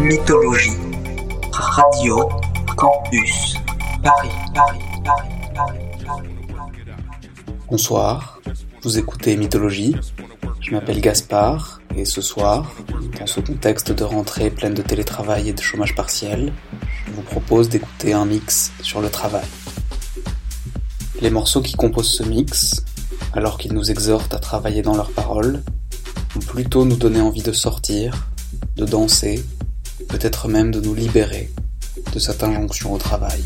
Mythologie. Radio Campus Paris, Paris, Paris, Paris, Bonsoir, vous écoutez Mythologie. Je m'appelle Gaspard et ce soir, dans ce contexte de rentrée pleine de télétravail et de chômage partiel, je vous propose d'écouter un mix sur le travail. Les morceaux qui composent ce mix, alors qu'ils nous exhortent à travailler dans leurs paroles, vont plutôt nous donner envie de sortir, de danser, peut-être même de nous libérer de cette injonction au travail.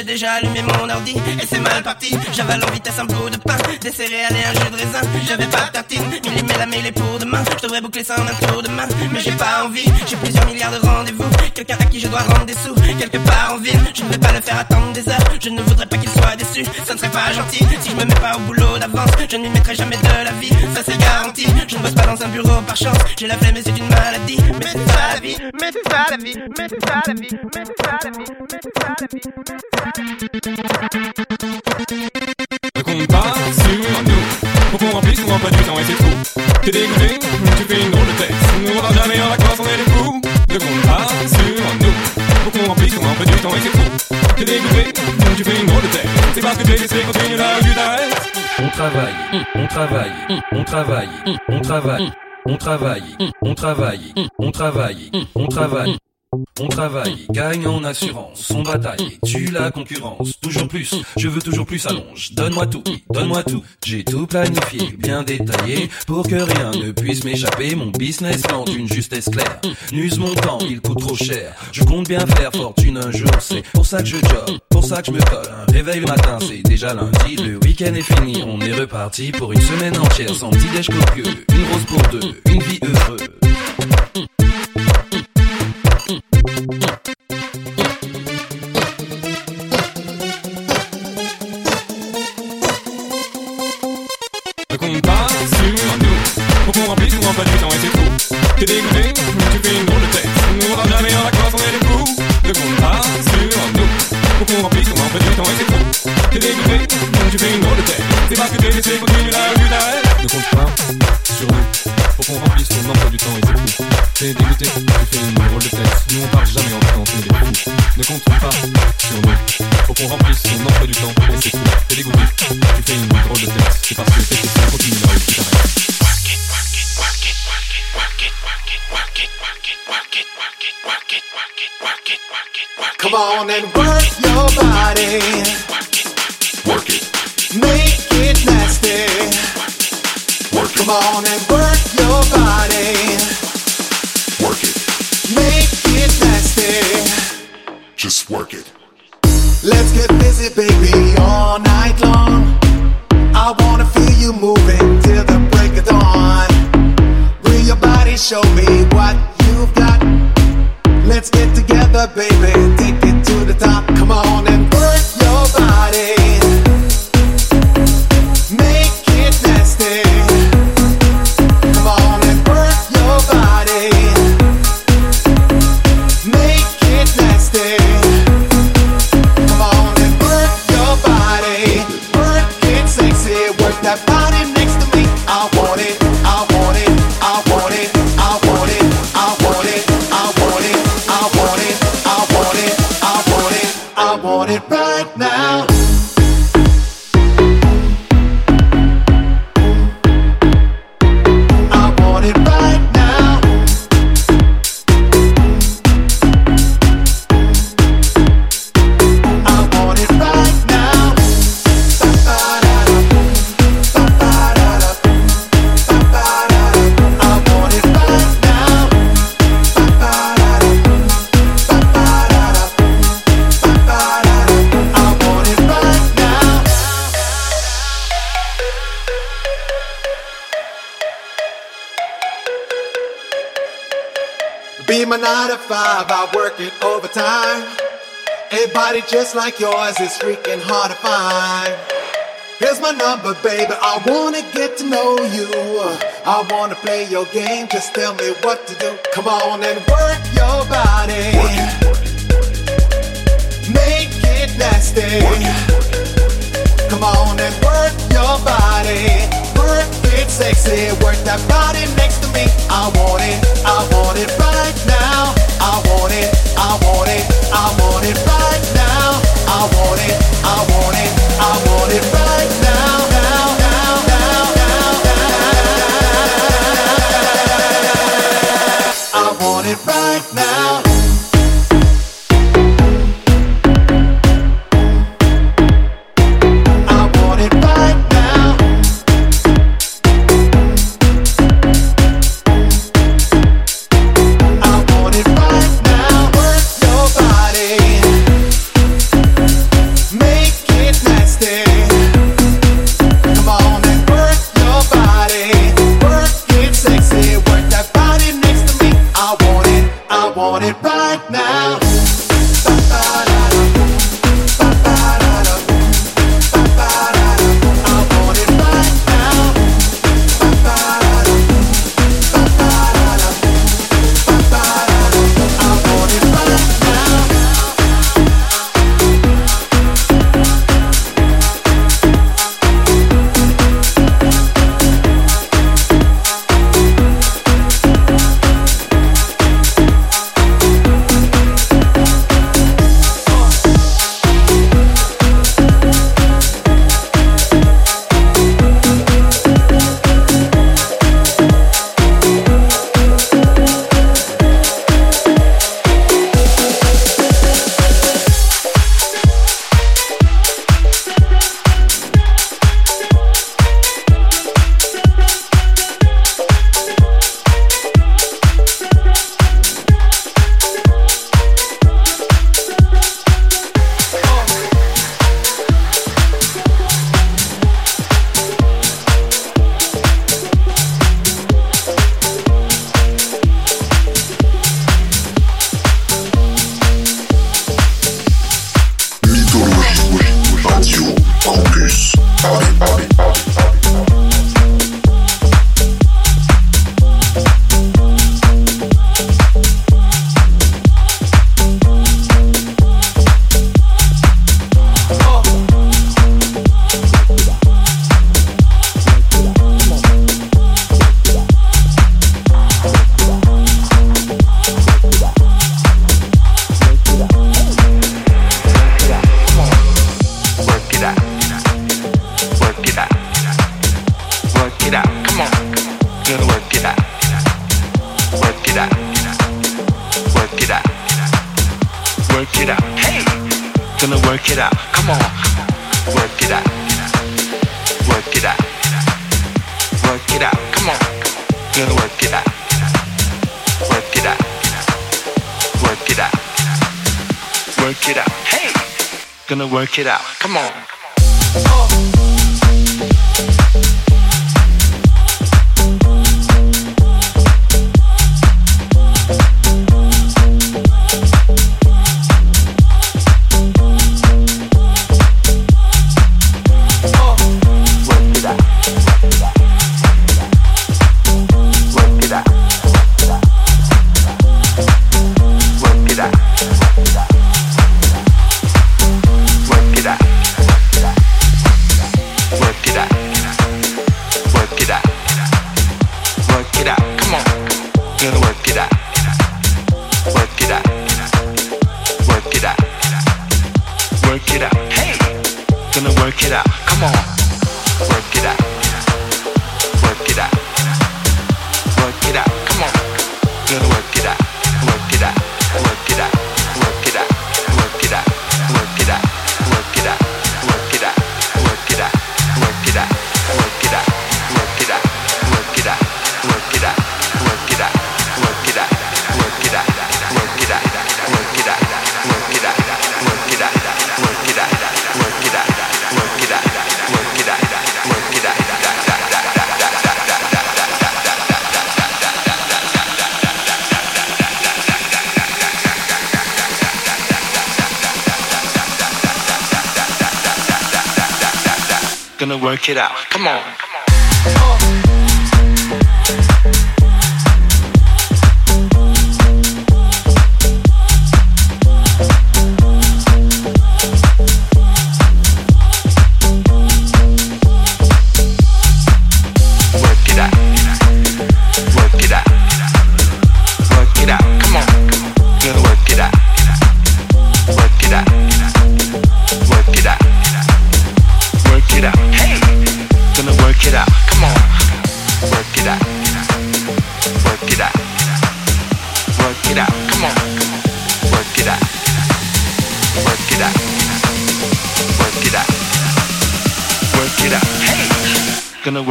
J'ai déjà allumé mon ordi et c'est mal parti. J'avale en vitesse un bout de pain, des céréales et un jus de raisin. J'avais pas de tartine, millimètre la mêlée pour demain. Je devrais boucler ça en un tour de main Mais j'ai pas envie, j'ai plusieurs milliards de rendez-vous Quelqu'un à qui je dois rendre des sous, quelque part en ville Je ne vais pas le faire attendre des heures, je ne voudrais pas qu'il soit déçu Ça ne serait pas gentil, si je me mets pas au boulot d'avance Je ne lui mettrai jamais de la garanti Je ne bosse pas dans un bureau par chance, j'ai la flemme et c'est une maladie Mais c'est ça la vie, mais c'est ça la vie, mais c'est ça la vie, mais c'est ça la vie, mais c'est ça la vie, mais c'est ça la vie Ne pas sur nous. Faut qu'on remplisse nos emplois du temps et c'est fou. T'es dégoûté, tu fais une drôle de tête. On va jamais en vacances, on est des fous. Ne compte pas sur nous. Faut qu'on remplisse nos emplois du temps et c'est fou. T'es dégoûté, tu fais une drôle de tête. C'est parce que t'es laissé continuer là où On travaille, on travaille, on travaille, on travaille, on travaille, on travaille, on travaille, on travaille. On travaille, gagne en assurance, on bataille, tue la concurrence, toujours plus, je veux toujours plus allonge, donne-moi tout, donne-moi tout, j'ai tout planifié, bien détaillé, pour que rien ne puisse m'échapper, mon business plan d'une justesse claire, n'use mon temps, il coûte trop cher, je compte bien faire fortune un jour, c'est pour ça que je job, pour ça que je me colle, un réveil le matin, c'est déjà lundi, le week-end est fini, on est reparti pour une semaine entière, sans petit déj copieux, une rose pour deux, une vie heureuse. Tu décris, tu fais une drôle de tête. Nous on va jamais en vacances, on est les fous. Le compte pas sur nous. Pour qu'on remplisse, on en fait du temps et c'est tout. Tu décris, tu fais une drôle de tête. C'est pas que t'es laissé, continue la rue d'arrêt. Le compte pas sur nous. Pour qu'on remplisse, on en fait du temps et c'est tout. T'es dégoûté, tu fais une drôle de tête. Nous on part jamais en vacances, on est les fous. Ne compte pas sur nous. Pour qu'on remplisse, on en fait du temps et c'est tout. T'es dégoûté, tu fais une drôle de tête. C'est parce que t'es laissé, continue la rue d'arrêt. Come on and work your body. Work it. Make it nasty. Work it. Come on and work your body. Work it. Make it nasty. Just work it. Let's get busy, baby, all night long. I wanna feel you moving till the break of dawn. Show me what you've got? Let's get together, baby. just like yours is freaking hard to find. Here's my number, baby. I wanna get to know you. I wanna play your game. Just tell me what to do. Come on and work your body. Make it nasty. Come on and work your body. Work it sexy. Work that body next to me. I want it. I want it right now. I want it. I want it. I want it right now right now.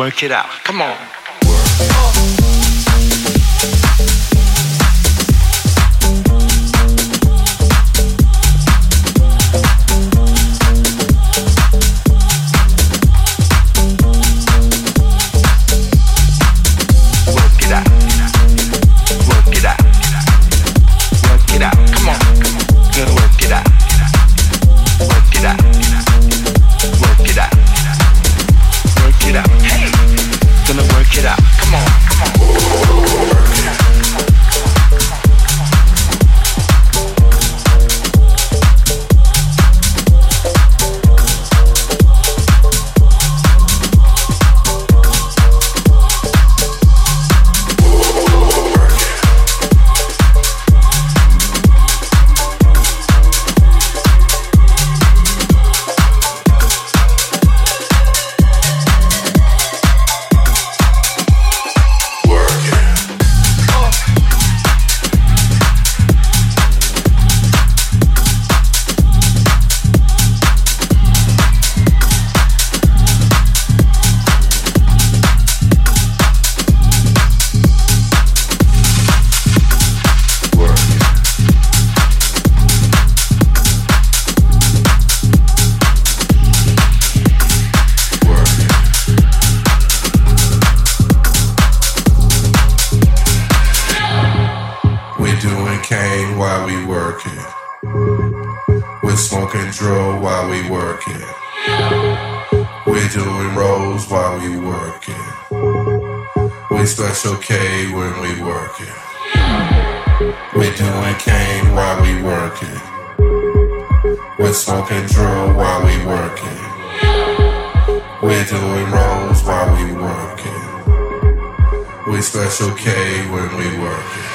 work it out. Come on. it's okay when we working. We doing cane while we working. We smoking drill while we working. We doing rolls while we working. We special K when we working.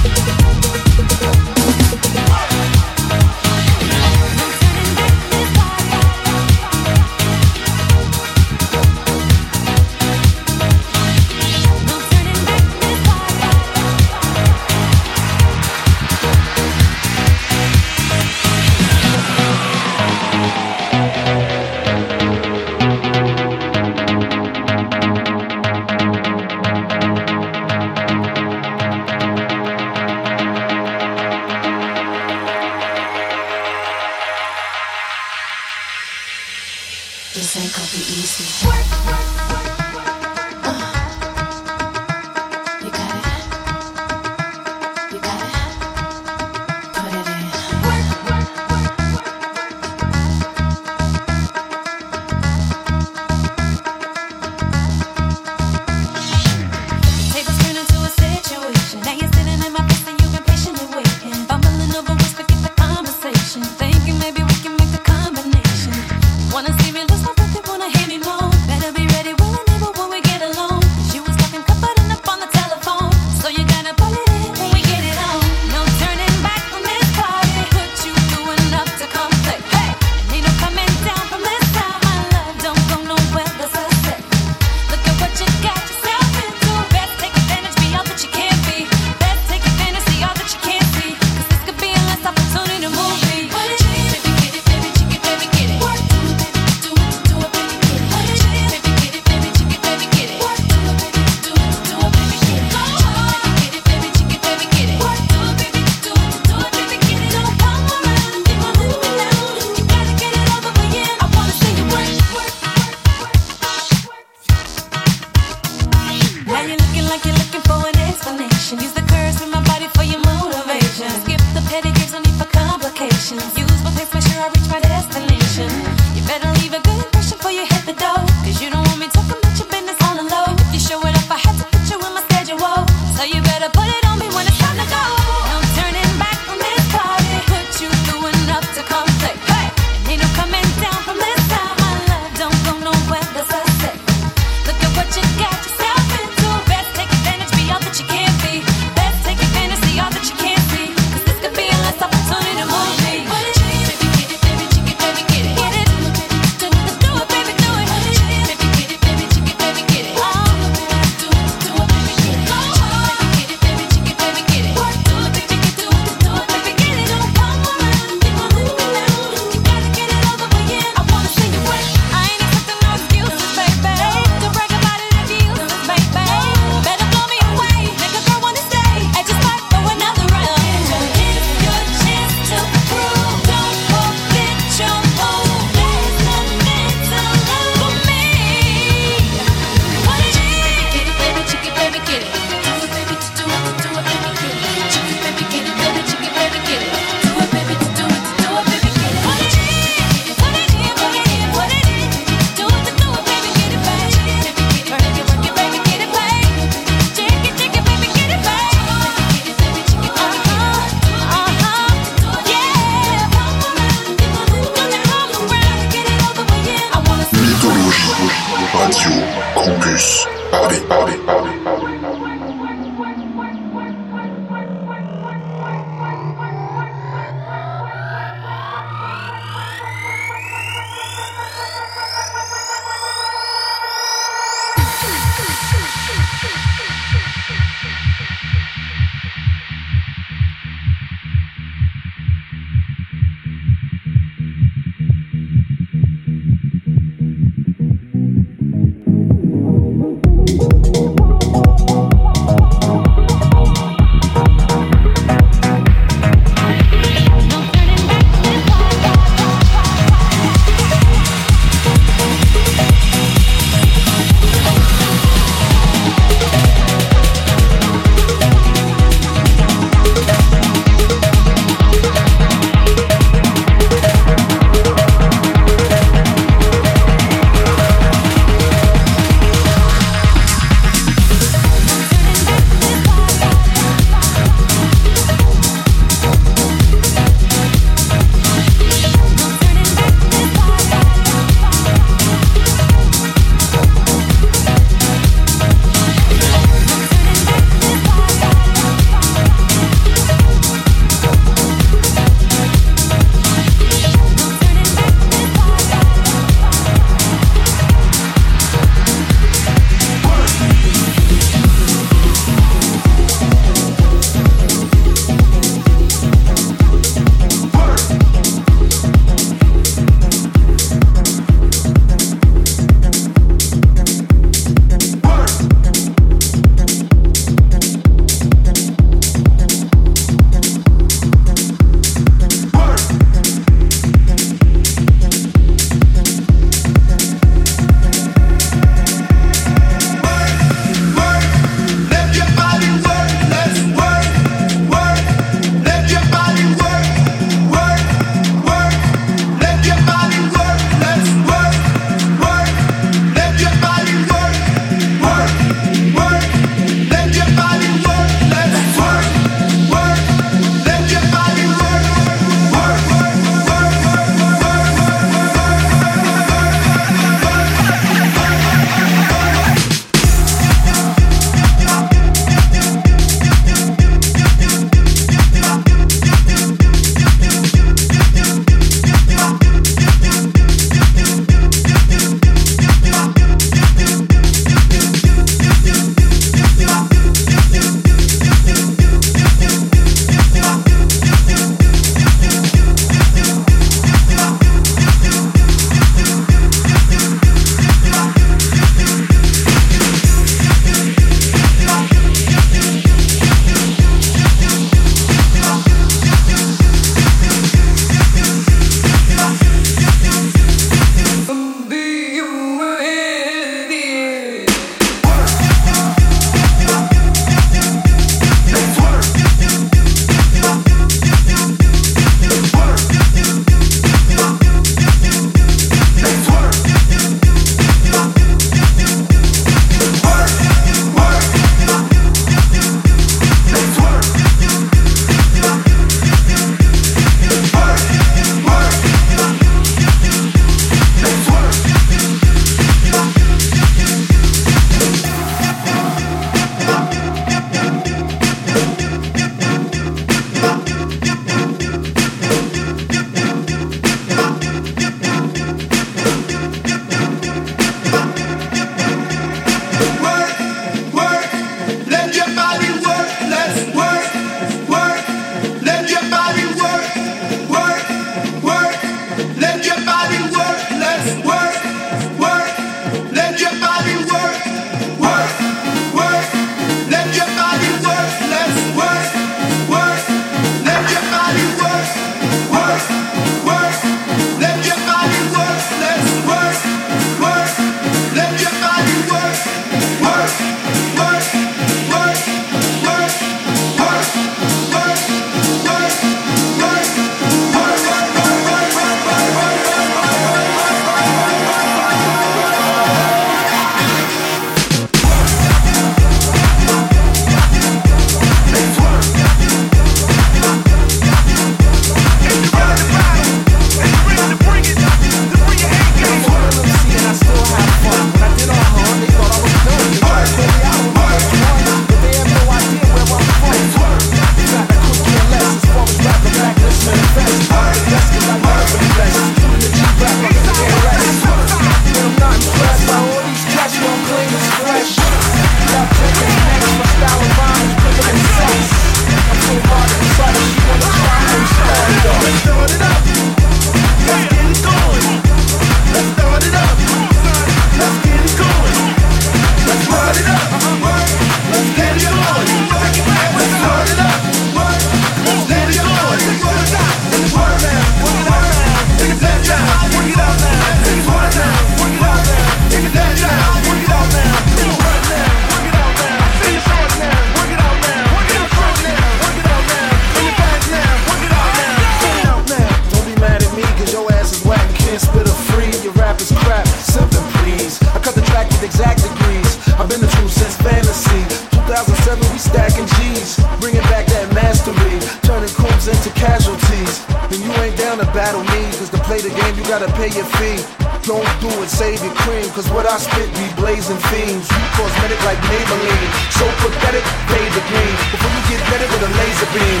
Play the game, you gotta pay your fee. Don't do it, save your cream, cause what I spit be blazing fiends. You cosmetic like Maybelline, so pathetic, fade the green. Before you get better with a laser beam,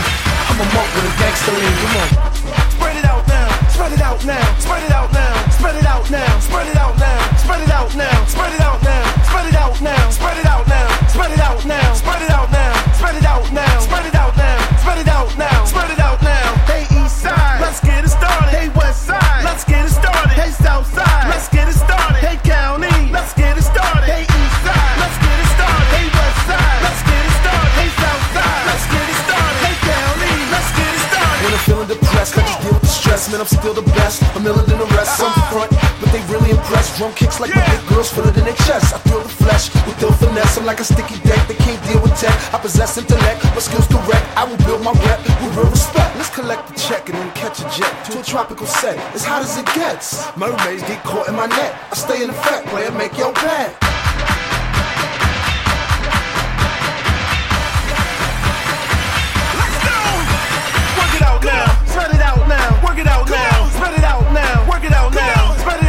I'm a monk with a gangster lean, come on. Spread it out now, spread it out now, spread it out now, spread it out now, spread it out now, spread it out now, spread it out now, spread it out now, spread it out now, spread it out now, spread it out now, spread it out now, spread it out now, spread it out now, spread it out now. Deal with the stress. Man, I'm still the best. I'm iller than the rest. I'm front, but they really impressed. Drum kicks like my big girls feel it in their chest. I feel the flesh with ill finesse. I'm like a sticky deck that can't deal with tech. I possess intellect, my skills direct. I will build my rep with real respect. Let's collect the check and then catch a jet to a tropical set. As hot as it gets. Mermaids get caught in my net. I stay in effect, player, make your bet. Work it out now, spread it out now, work it out now, spread it out now, work it out now, spread it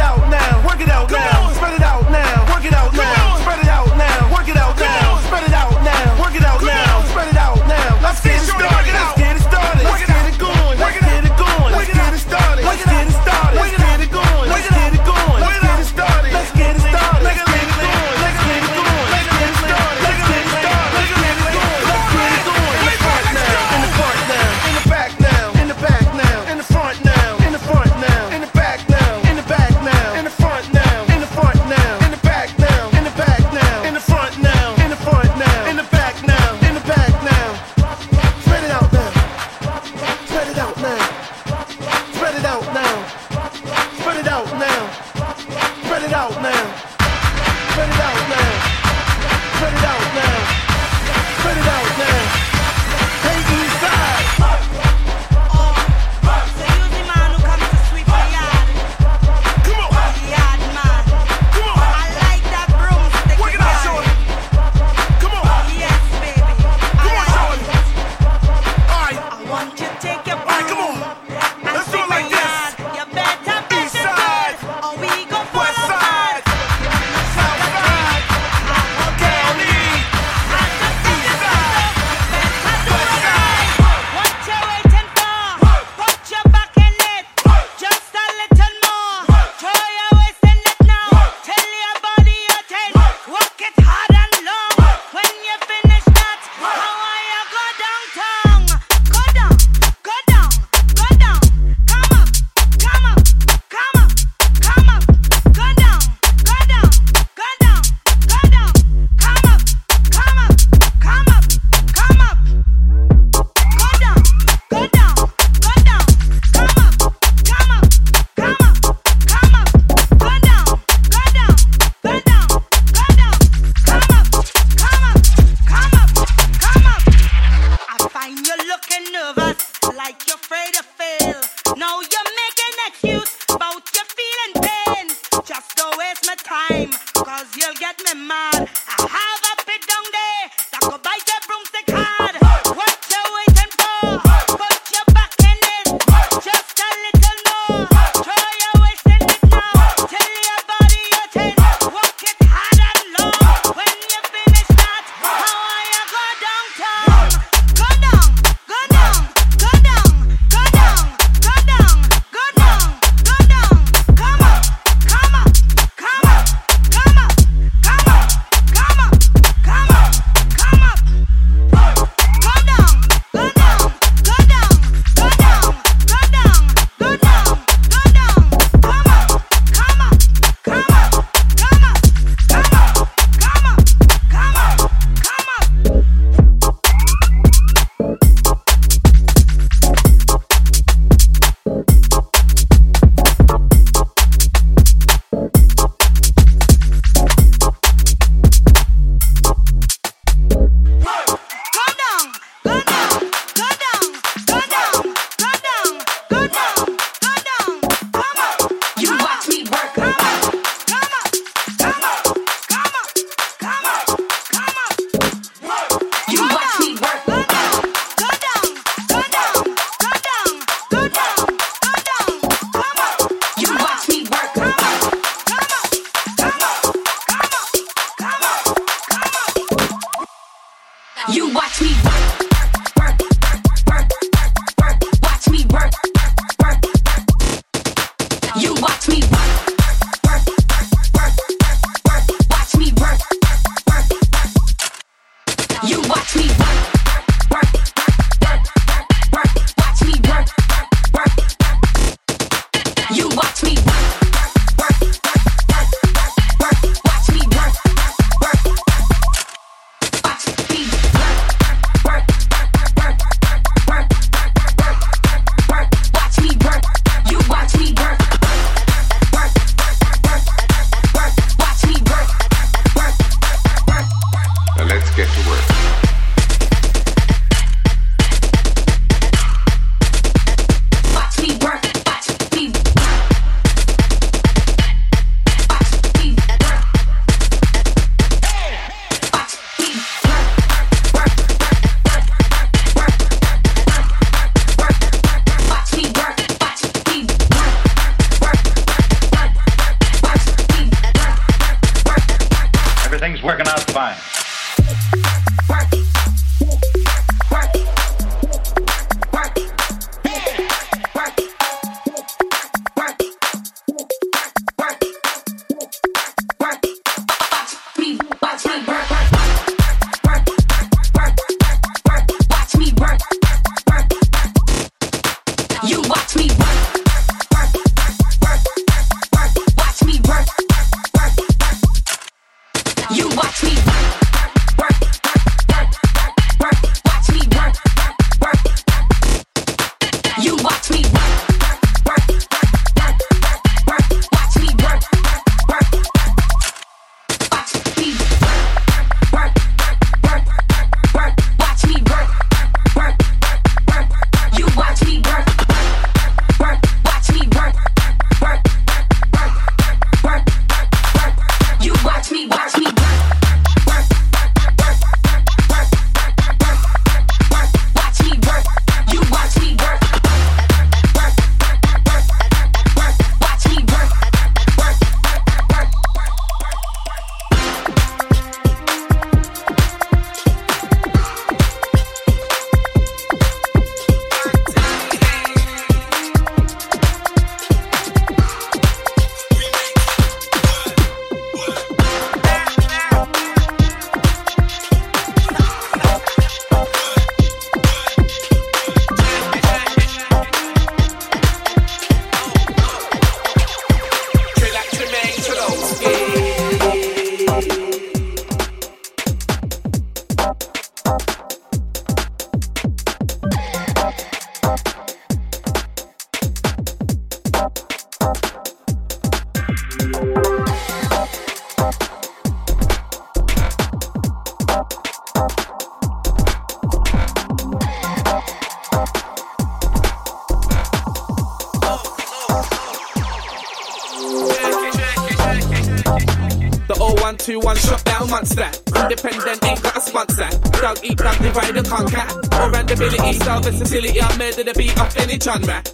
it on.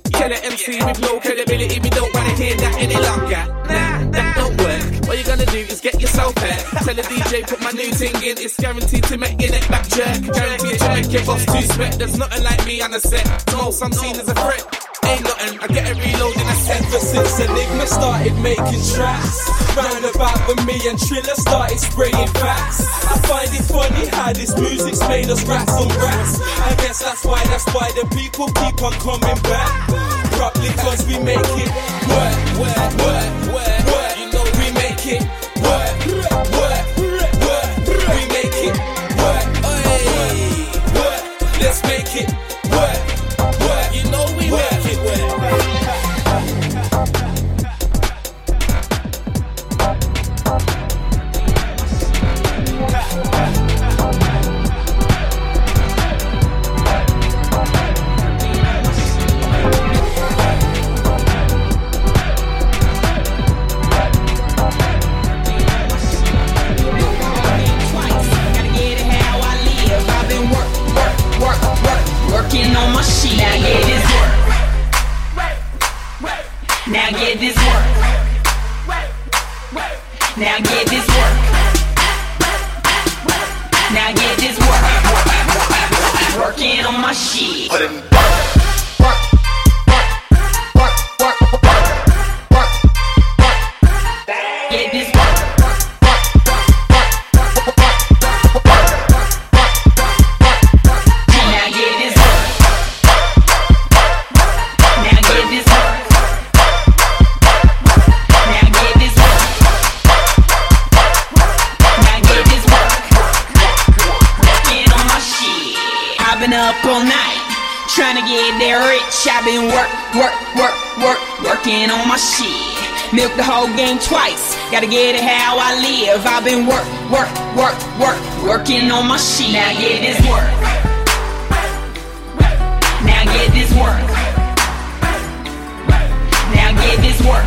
roundabout when me and Triller started spraying facts. I find it funny how this music's made us rats on rats. I guess that's why, that's why the people keep on coming back. Probably cause we make it work, work, work, work. twice. Gotta get it how I live. I've been work, work, work, work, working on my shit. Now get this work. Now get this work. Now get this work.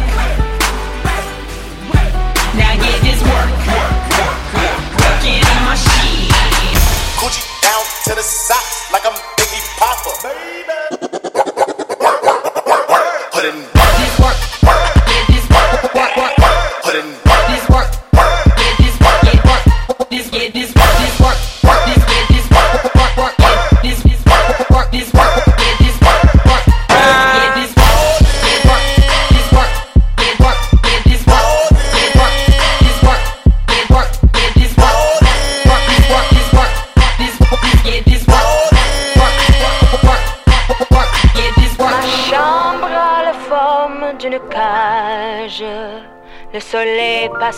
Now get this work. Working on my shit. Coochie down to the side.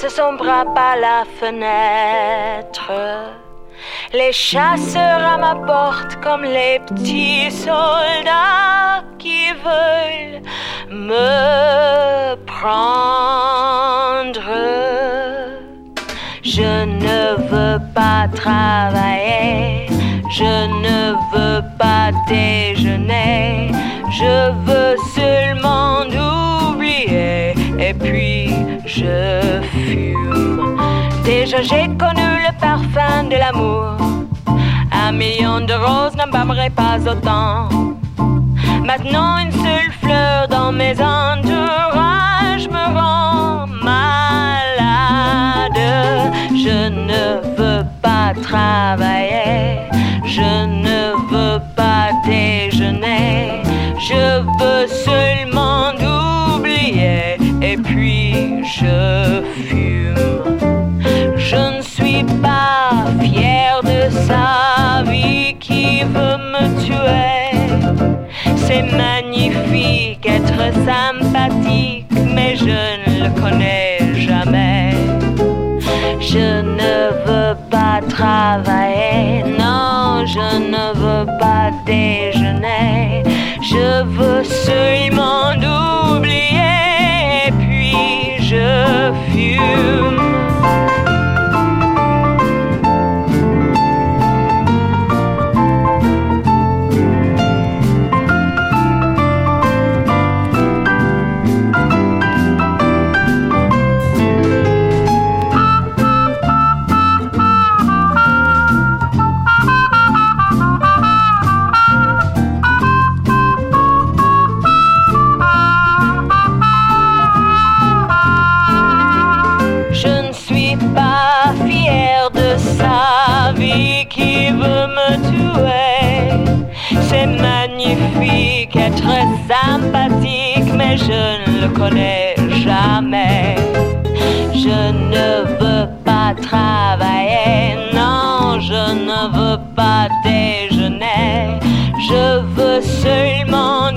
se sombra par la fenêtre. Les chasseurs à ma porte comme les petits soldats qui veulent me prendre. Je ne veux pas travailler, je ne veux pas déjeuner, je veux seulement oublier et puis je fume. Déjà j'ai connu le parfum de l'amour. Un million de roses n'embaumerait pas autant. Maintenant une seule fleur dans mes entourages me rend malade. Je ne veux pas travailler, je ne veux pas travail. Sympathique, mais je ne le connais jamais. Je ne veux pas travailler, non, je ne veux pas déjeuner. Je veux seulement.